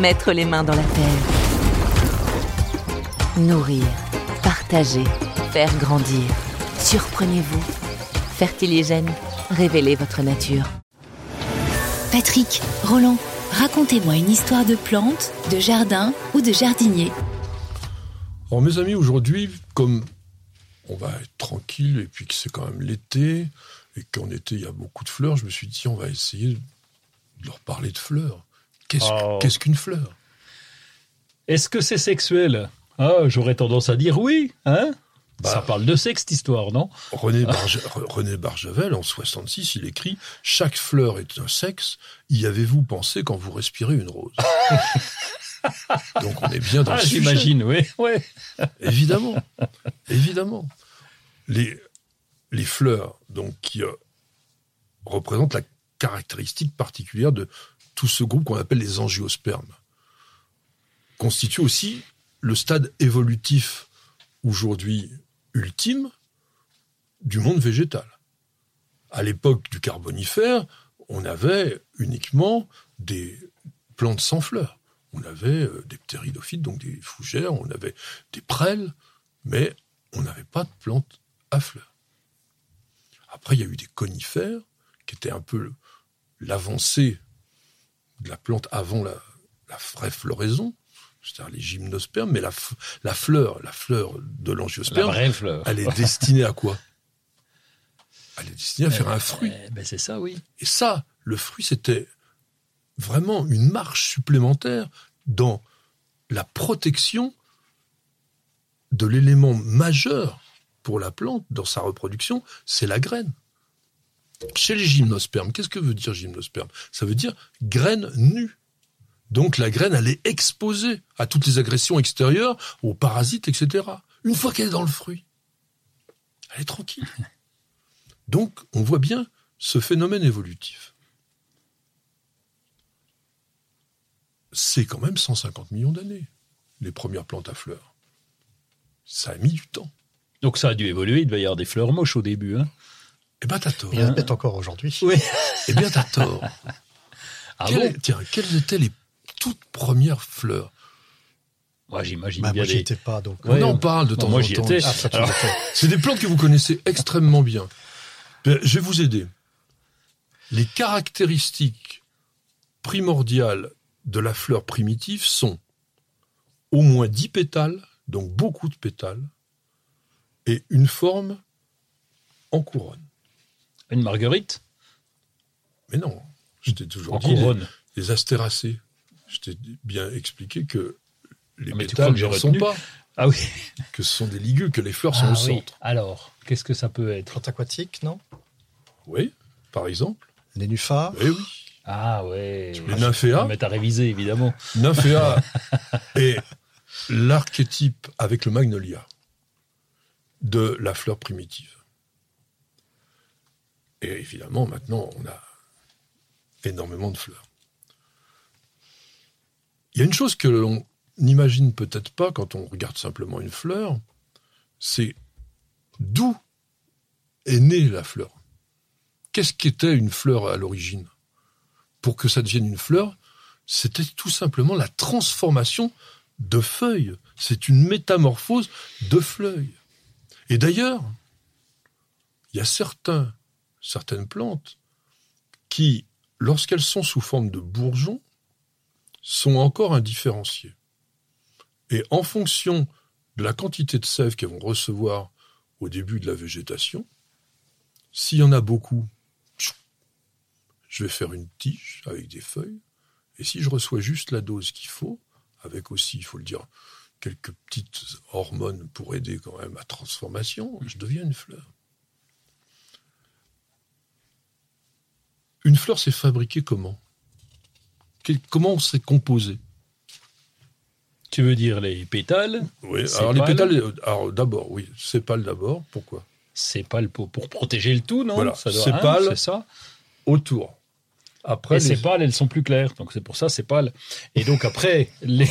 Mettre les mains dans la terre. Nourrir, partager, faire grandir. Surprenez-vous. Fertiligène, révélez votre nature. Patrick, Roland, racontez-moi une histoire de plante, de jardin ou de jardinier. Alors mes amis, aujourd'hui, comme on va être tranquille et puis que c'est quand même l'été et qu'en été il y a beaucoup de fleurs, je me suis dit on va essayer de leur parler de fleurs. Qu'est-ce Oh. qu'est-ce qu'une fleur? Est-ce que c'est sexuel? Ah, J'aurais tendance à dire oui. Hein? Bah. Ça parle de sexe, cette histoire, non? René, Barge- René Barjavel, en 66, il écrit « Chaque fleur est un sexe, y avez-vous pensé quand vous respirez une rose ?» Donc on est bien dans Ah, le sujet. j'imagine, oui. Ouais. Évidemment, évidemment. Les, les fleurs, donc, qui euh, représentent la caractéristique particulière de tout ce groupe qu'on appelle les angiospermes, constituent aussi le stade évolutif aujourd'hui ultime du monde végétal. À l'époque du Carbonifère, on avait uniquement des plantes sans fleurs. On avait euh, des ptéridophytes, donc des fougères, on avait des prêles, mais on n'avait pas de plantes à fleurs. Après, il y a eu des conifères, qui étaient un peu l'avancée de la plante avant la, la vraie floraison, c'est-à-dire les gymnospermes, mais la, fleur, la fleur de La l'angiosperme, elle est destinée à quoi? Elle est destinée à faire un fruit. Eh ben, c'est ça, oui. Et ça, le fruit, c'était vraiment une marche supplémentaire dans la protection de l'élément majeur pour la plante dans sa reproduction, c'est la graine. Chez les gymnospermes, qu'est-ce que veut dire gymnosperme? Ça veut dire graine nue. Donc la graine, elle est exposée à toutes les agressions extérieures, aux parasites, etc. Une fois qu'elle est dans le fruit, elle est tranquille. Donc on voit bien ce phénomène évolutif. C'est quand même 150 millions d'années, les premières plantes à fleurs. Ça a mis du temps. Donc ça a dû évoluer. Il devait y avoir des fleurs moches au début. Hein. Eh ben t'as tort. Il y en a peut-être encore aujourd'hui. Oui. Eh bien t'as tort. Ah bon Tiens, quelles étaient les toutes premières fleurs? Moi, j'imagine Bah, bien moi, j'y des... pas, donc. Ouais, On en parle de Bon, temps moi, en j'y temps. Ah, Alors- l'as fait. C'est des plantes que vous connaissez extrêmement bien. Ben, je vais vous aider. Les caractéristiques primordiales de la fleur primitive sont au moins 10 pétales, donc beaucoup de pétales, et une forme en couronne. Une marguerite Mais non, je t'ai toujours en dit, couronne. les astéracées. Je t'ai bien expliqué que les Ah, pétales ne sont pas, Ah oui. que ce sont des ligules, que les fleurs sont Ah au oui. centre. Alors, qu'est-ce que ça peut être Plante aquatique, non? Oui, par exemple. Les nénuphars? Eh oui. Ah ouais. Les nymphéas. Mais t'as révisé, évidemment. Nymphéa est l'archétype avec le magnolia de la fleur primitive. Et évidemment, maintenant, on a énormément de fleurs. Il y a une chose que l'on n'imagine peut-être pas quand on regarde simplement une fleur, c'est d'où est née la fleur. Qu'est-ce qu'était une fleur à l'origine? Pour que ça devienne une fleur, c'était tout simplement la transformation de feuilles. C'est une métamorphose de feuilles. Et d'ailleurs, il y a certains, certaines plantes qui, lorsqu'elles sont sous forme de bourgeons, sont encore indifférenciées. Et en fonction de la quantité de sève qu'elles vont recevoir au début de la végétation, s'il y en a beaucoup, je vais faire une tige avec des feuilles. Et si je reçois juste la dose qu'il faut, avec aussi, il faut le dire, quelques petites hormones pour aider quand même à transformation, je deviens une fleur. Une fleur, c'est fabriqué comment? Comment c'est composé? Tu veux dire les pétales? Oui, Sépales. alors les pétales, alors d'abord, oui, sépales d'abord, pourquoi? Sépales pour, pour protéger le tout, non? Voilà, ça doit, sépales. hein, c'est ça. Autour. Après, Et les- ces pâles, elles sont plus claires, donc c'est pour ça c'est pâle. Et donc après les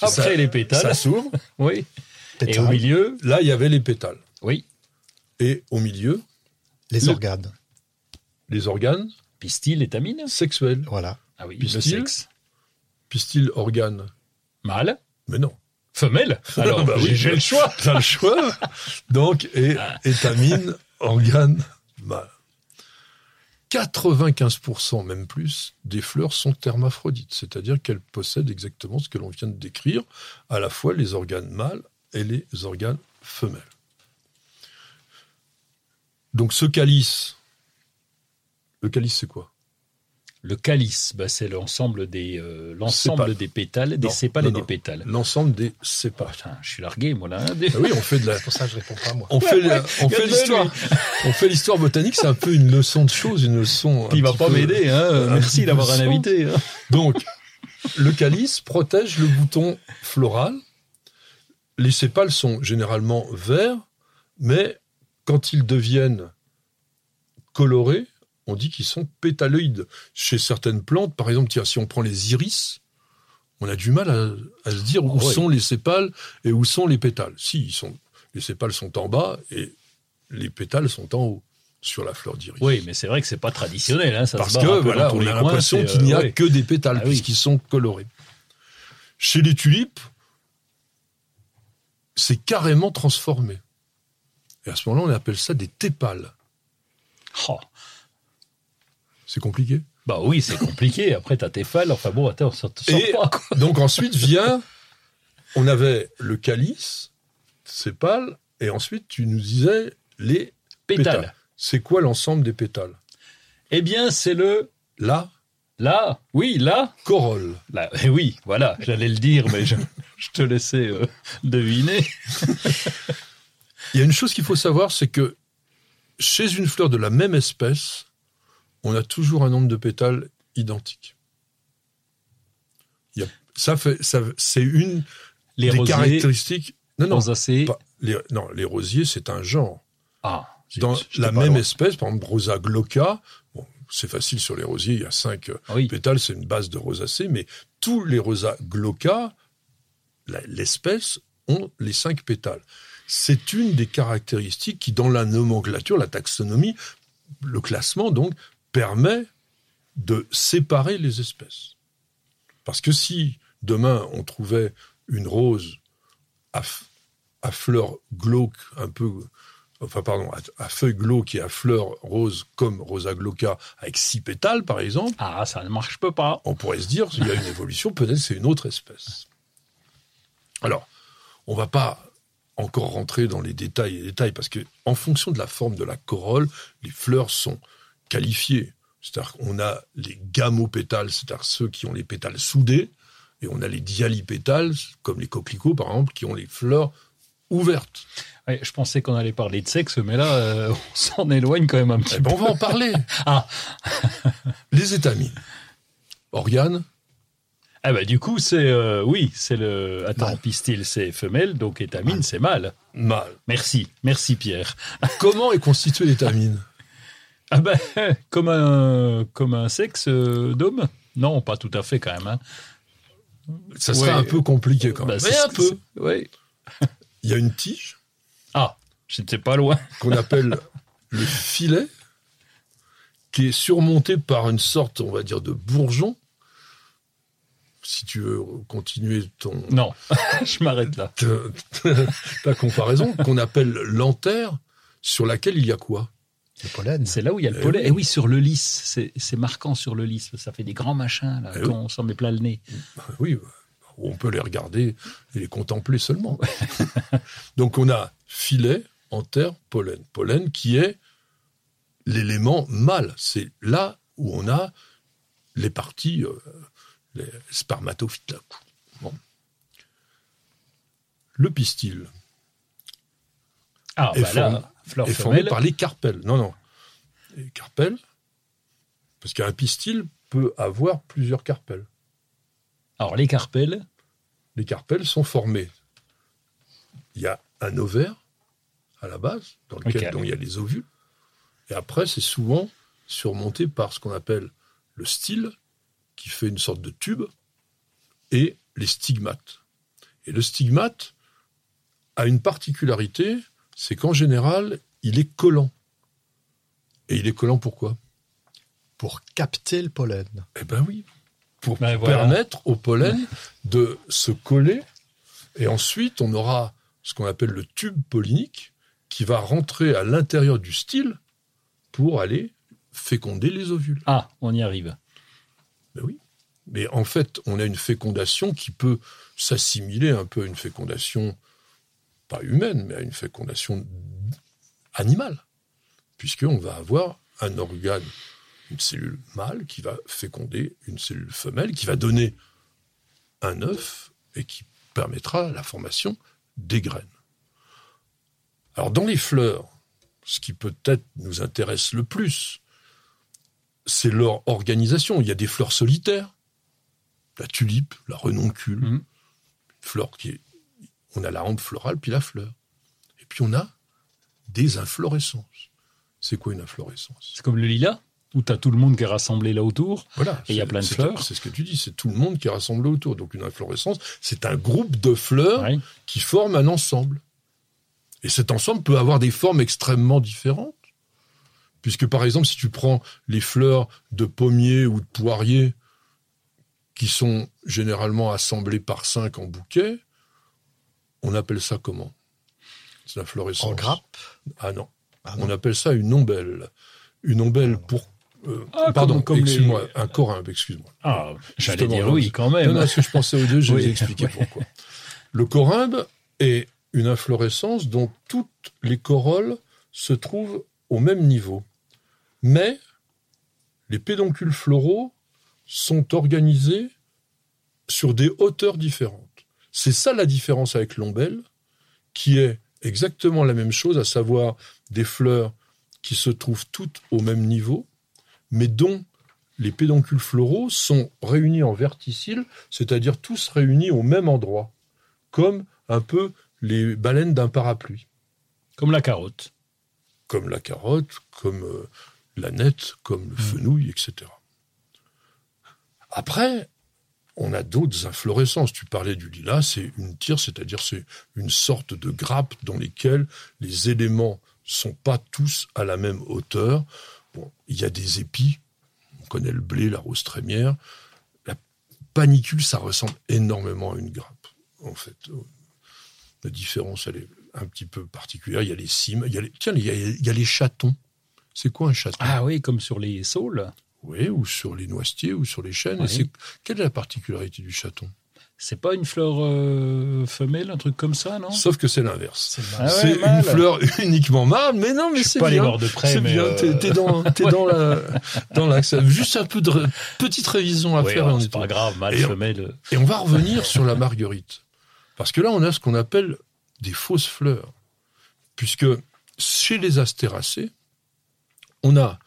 après ça- les pétales, ça s'ouvre. oui. Et au milieu, Là, il y avait les pétales. oui, Et au milieu, les le- organes. les organes pistil, étamine. sexuels. Voilà. Ah oui, Pistil. le sexe. Pistil, organe. Mâle, Mais non. femelle. Alors Bah oui. j'ai j'ai le choix. T'as le choix. Donc, et étamine, organe, mâle. 95%, même plus, des fleurs sont hermaphrodites, c'est-à-dire qu'elles possèdent exactement ce que l'on vient de décrire, à la fois les organes mâles et les organes femelles. Donc ce calice, le calice c'est quoi? Le calice, bah, c'est l'ensemble des euh, l'ensemble Sépales. des pétales, des Non, sépales non, et des non. pétales. L'ensemble des sépales. Putain, je suis largué moi là. hein, des- Ah oui, on fait de la, C'est pour ça que je réponds pas, moi. on fait, on l'histoire, lui. on fait l'histoire botanique, c'est un peu une leçon de choses, une leçon. Il va pas peu- m'aider, hein. Merci d'avoir un invité. hein. Donc, le calice protège le bouton floral. Les sépales sont généralement verts, mais quand ils deviennent colorés, on dit qu'ils sont pétaloïdes. Chez certaines plantes, par exemple, tiens, si on prend les iris, on a du mal à, à se dire où Oui. sont les sépales et où sont les pétales. Si, ils sont, les sépales sont en bas et les pétales sont en haut sur la fleur d'iris. Oui, mais c'est vrai que c'est pas traditionnel, hein. Ça Parce se que voilà, on a l'impression qu'il n'y euh, a ouais. que des pétales Ah oui. puisqu'ils sont colorés. Chez les tulipes, c'est carrément transformé. Et à ce moment-là, on appelle ça des tépales. Oh. C'est compliqué. Bah oui, c'est compliqué. Après, t'as tes phalles. Enfin bon, attends, te sort Et pas, quoi. donc ensuite vient, on avait le calice, sépales, et ensuite tu nous disais les Pétales. pétales. C'est quoi l'ensemble des pétales? Eh bien, c'est le... La Là, oui, là. corolle. Là, eh oui, voilà, j'allais le dire, mais je, je te laissais euh, deviner. Il y a une chose qu'il faut savoir, c'est que chez une fleur de la même espèce, on a toujours un nombre de pétales identique. Il y a- ça fait, ça, c'est une Les des rosiers, caractéristiques. Non, non, rosacées. pas- les, non, les rosiers, c'est un genre. Ah, Dans la même loin. espèce, par exemple, Rosa glauca, bon, c'est facile sur les rosiers, il y a cinq euh, Oui. pétales, c'est une base de rosacée, mais tous les Rosa glauca, la- l'espèce, ont les cinq pétales. C'est une des caractéristiques qui, dans la nomenclature, la taxonomie, le classement, donc, permet de séparer les espèces. Parce que si demain on trouvait une rose à, fleurs glauques, un peu, enfin pardon, à, à feuilles glauques et à fleurs roses comme Rosa glauca avec six pétales par exemple, Ah, ça ne marche pas. on pourrait se dire qu'il y a une évolution, peut-être c'est une autre espèce. Alors, on va pas encore rentrer dans les détails et détails parce que en fonction de la forme de la corolle, les fleurs sont qualifiées. C'est-à-dire qu'on a les gamopétales, c'est-à-dire ceux qui ont les pétales soudés, et on a les dialipétales, comme les coquelicots par exemple, qui ont les fleurs ouvertes. Ouais, je pensais qu'on allait parler de sexe, mais là, euh, on s'en éloigne quand même un petit Eh ben, on va en parler. Ah. les étamines. Organes, Ah bah du coup, c'est... euh, oui, c'est le... Attends, Mâle. pistil, c'est femelle, donc étamine, c'est mâle. mâles. Merci, merci Pierre. Comment est constituée l'étamine? Ah ben, comme un, comme un sexe euh, d'homme? Non, pas tout à fait quand même. Hein. Ça serait Ouais. un peu compliqué quand même. Mais un peu. Ouais. Il y a une tige? Ah, j'étais pas loin. qu'on appelle le filet, qui est surmonté par une sorte, on va dire, de bourgeon. Si tu veux continuer ton, Non, je m'arrête là. ta, ta comparaison, qu'on appelle l'antère, sur laquelle il y a quoi? Le pollen. C'est là où il y a le Eh pollen. oui. Et oui, sur le lys, c'est marquant sur le lys. Ça fait des grands machins là, Eh quand on s'en met plein le nez. Oui, on peut les regarder et les contempler seulement. Donc on a filet, antère, pollen. Pollen qui est l'élément mâle. C'est là où on a les parties, euh, les spermatophytes. Là. Bon. Le pistil Ah, est, bah là, fleur est par les carpelles. Non, non. Les carpelles, parce qu'un pistil peut avoir plusieurs carpelles. Alors, les carpelles, Les carpelles sont formées. Il y a un ovaire à la base, dans lequel dont il y a les ovules. Et après, c'est souvent surmonté par ce qu'on appelle le style, qui fait une sorte de tube, et les stigmates. Et le stigmate a une particularité, c'est qu'en général, il est collant. Et il est collant pourquoi Pour capter le pollen. Eh ben oui, pour Ben voilà. permettre au pollen de se coller. Et ensuite, on aura ce qu'on appelle le tube pollinique qui va rentrer à l'intérieur du style pour aller féconder les ovules. ah, on y arrive. Ben oui. Mais en fait, on a une fécondation qui peut s'assimiler un peu à une fécondation, pas humaine, mais à une fécondation animale. Puisqu'on va avoir un organe, une cellule mâle qui va féconder une cellule femelle, qui va donner un œuf et qui permettra la formation des graines. Alors dans les fleurs, ce qui peut-être nous intéresse le plus, c'est leur organisation. Il y a des fleurs solitaires, la tulipe, la renoncule, Mhm. une fleur qui est... On a la rampe florale, puis la fleur. Et puis on a des inflorescences. C'est quoi une inflorescence? C'est comme le lilas, où tu as tout le monde qui est rassemblé là autour. Voilà. Et il y a c'est- plein de fleurs. C'est ce que tu dis, c'est tout le monde qui est rassemblé autour. Donc une inflorescence, c'est un groupe de fleurs Ouais. qui forment un ensemble. Et cet ensemble peut avoir des formes extrêmement différentes. Puisque par exemple, si tu prends les fleurs de pommier ou de poirier, qui sont généralement assemblées par cinq en bouquet, on appelle ça comment? C'est l'inflorescence. En grappe? Ah non. Ah on appelle ça une ombelle. Une ombelle pour... euh, Ah, pardon, comme- comme les- excuse-moi, un corymbe, excuse-moi. Ah, j'allais dire oui, quand même. Non, non, parce que je pensais aux deux, je vais Oui, vous expliquer ouais. pourquoi. Le corymbe est une inflorescence dont toutes les corolles se trouvent au même niveau. Mais les pédoncules floraux sont organisés sur des hauteurs différentes. C'est ça la différence avec l'ombelle, qui est exactement la même chose, à savoir des fleurs qui se trouvent toutes au même niveau, mais dont les pédoncules floraux sont réunis en verticille, c'est-à-dire tous réunis au même endroit, comme un peu les baleines d'un parapluie, Comme la carotte. comme la carotte, comme euh, la nette, comme le fenouil, etc. Après, on a d'autres inflorescences. Tu parlais du lilas, c'est une tire, c'est-à-dire c'est une sorte de grappe dans lesquelles les éléments sont pas tous à la même hauteur. Bon, il y a des épis. On connaît le blé, la rose trémière. La panicule, ça ressemble énormément à une grappe, en fait. La différence, elle est un petit peu particulière. Il y a les cimes. Il y a les, tiens, il y a, il y a les chatons. C'est quoi un chaton? Ah oui, comme sur les saules. Oui, ou sur les noisetiers, ou sur les chênes. Oui. quelle est la particularité du chaton? C'est pas une fleur euh, femelle, un truc comme ça, non? Sauf que c'est l'inverse. C'est Ah ouais, une fleur uniquement mâle, mais non, mais c'est pas allé bien. voir de près, c'est mais, bien. euh, T'es, t'es dans, t'es dans la, dans l'axe. Juste un peu de ré- petite révision à Oui, faire. c'est est pas grave, mâle, Et on- femelle. Et on va revenir sur la marguerite. Parce que là, on a ce qu'on appelle des fausses fleurs. Puisque chez les astéracées, on a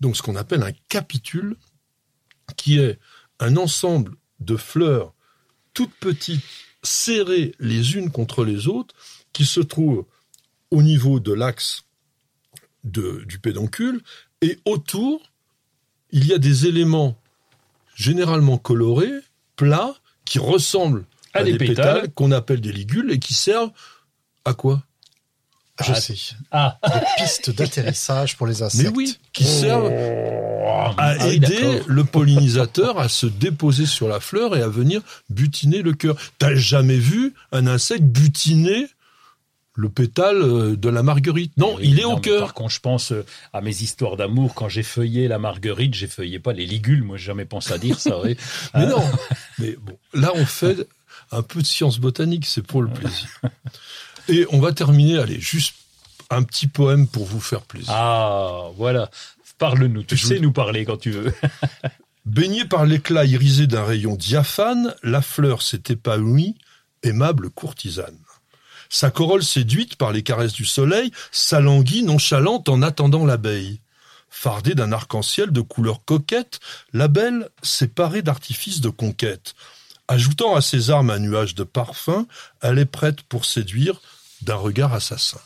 donc ce qu'on appelle un capitule, qui est un ensemble de fleurs toutes petites, serrées les unes contre les autres, qui se trouvent au niveau de l'axe du pédoncule, et autour, il y a des éléments généralement colorés, plats, qui ressemblent À à, des des, pétales. pétales, qu'on appelle des ligules et qui servent à quoi? Je Ah, sais. Ah, Des pistes d'atterrissage pour les insectes. Mais oui, qui servent ah à oui, aider le pollinisateur à se déposer sur la fleur et à venir butiner le cœur. T'as jamais vu un insecte butiner le pétale euh, de la marguerite? Non, Oui, il est non, au cœur. Contre, je pense euh, à mes histoires d'amour. Quand j'ai feuillé la marguerite, j'ai feuillé pas les ligules. Moi, j'ai jamais pensé à dire ça. oui. Mais Ah. non. Mais bon, là, on fait un peu de science botanique, c'est pour le plaisir. Et on va terminer, allez, juste un petit poème pour vous faire plaisir. Ah, voilà. Parle-nous. Tu Je sais vous- nous parler quand tu veux. Baignée par l'éclat irisé d'un rayon diaphane, la fleur s'est épanouie, aimable courtisane. Sa corolle séduite par les caresses du soleil s'alanguit nonchalante en attendant l'abeille. Fardée d'un arc-en-ciel de couleurs coquettes, la belle s'est parée d'artifices de conquête. Ajoutant à ses armes un nuage de parfum, elle est prête pour séduire d'un regard assassin.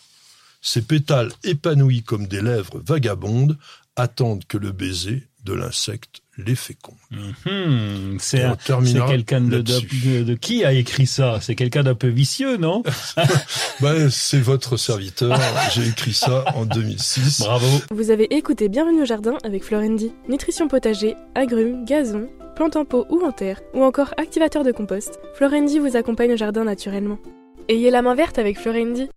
Ses pétales épanouis comme des lèvres vagabondes attendent que le baiser de l'insecte les féconde. Mhm, c'est quelqu'un de, de, là-dessus. de- de qui a écrit ça? C'est quelqu'un d'un peu vicieux, non? Ben, c'est votre serviteur, j'ai écrit ça en 2006. Bravo. Vous avez écouté Bienvenue au jardin avec Florendi. Nutrition potager, agrumes, gazon, plantes en pot ou en terre, ou encore activateur de compost, Florendi vous accompagne au jardin naturellement. Ayez la main verte avec Florendi.